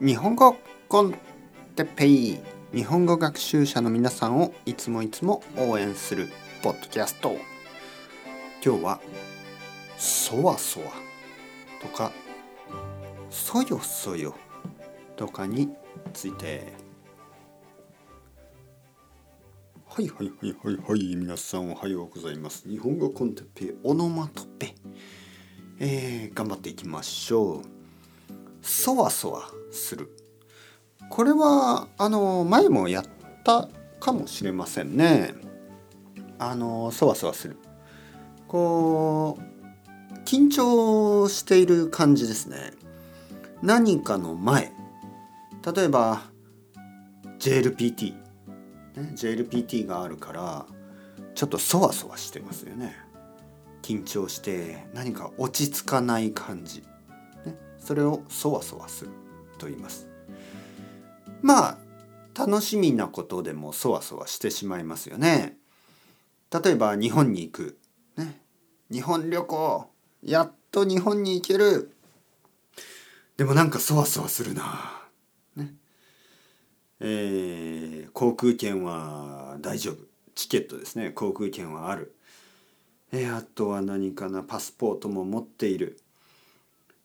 日本語コンテペイ日本語学習者の皆さんをいつもいつも応援するポッドキャスト。今日は「そわそわ」とか「そよそよ」とかについて。はいはいはいはいはい皆さんおはようございます。日本語コンテッペイオノマトペ。えー、頑張っていきましょう。そわそわする。これはあの前もやったかもしれませんね。あのそわそわする。こう緊張している感じですね。何かの前。例えば JLPT、ね、JLPT があるからちょっとそわそわしてますよね。緊張して何か落ち着かない感じ、それをそわそわすると言います。まあ楽しみなことでもそわそわしてしまいますよね。例えば日本に行く、ね、日本旅行。やっと日本に行ける。でもなんかそわそわするな。ね。えー、航空券は大丈夫。チケットですね。航空券はある。えー、あとは何かな。パスポートも持っている。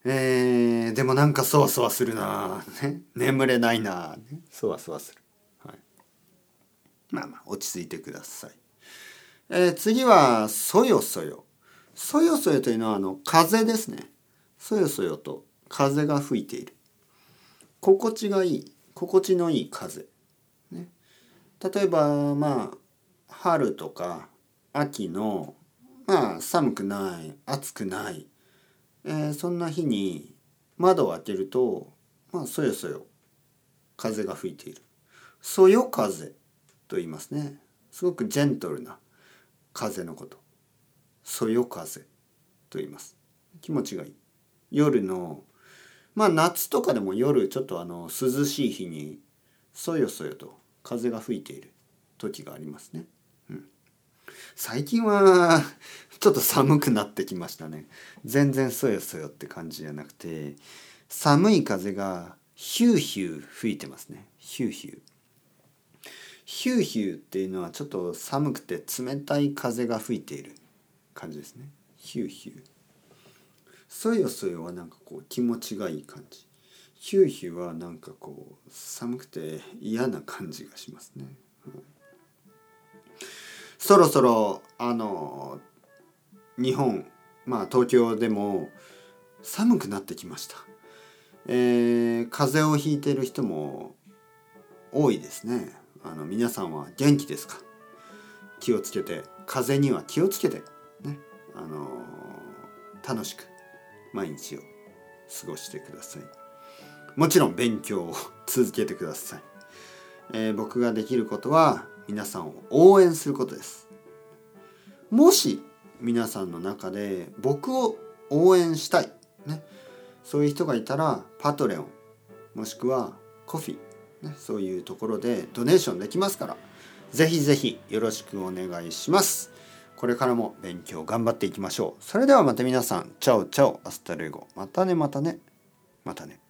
えー、でもなんかそわそわするな、ね、眠れないな、ね、そわそわする、はい、まあまあ落ち着いてください、えー、次はそよそよ。そよそよというのはあの風ですね。そよそよと風が吹いている。心地がいい。心地のいい風、ね、例えばまあ春とか秋のまあ寒くない暑くない、えー、そんな日に窓を開けるとまあそよそよ風が吹いている。そよ風と言いますね。すごくジェントルな風のこと。そよ風と言います。気持ちがいい。夜のまあ夏とかでも夜ちょっとあの涼しい日にそよそよと風が吹いている時がありますね。うん。最近はちょっと寒くなってきましたね。全然そよそよって感じじゃなくて寒い風がヒューヒュー吹いてますね。ヒューヒュー。ヒューヒューっていうのはちょっと寒くて冷たい風が吹いている感じですね。ヒューヒュー。そよそよはなんかこう気持ちがいい感じ。ヒューヒューはなんかこう寒くて嫌な感じがしますね、そろそろあの日本まあ東京でも寒くなってきました、えー、風邪をひいてる人も多いですね。あの皆さんは元気ですか？気をつけて。風邪には気をつけて。ね。あの楽しく毎日を過ごしてください。もちろん勉強を続けてください、えー、僕ができることは皆さんを応援することです。もし皆さんの中で僕を応援したい、ね、そういう人がいたらパトレオンもしくはコフィ、ね、そういうところでドネーションできますからぜひぜひよろしくお願いします。これからも勉強頑張っていきましょう。それではまた皆さん ciao ciao hasta luego。またねまたね。またね。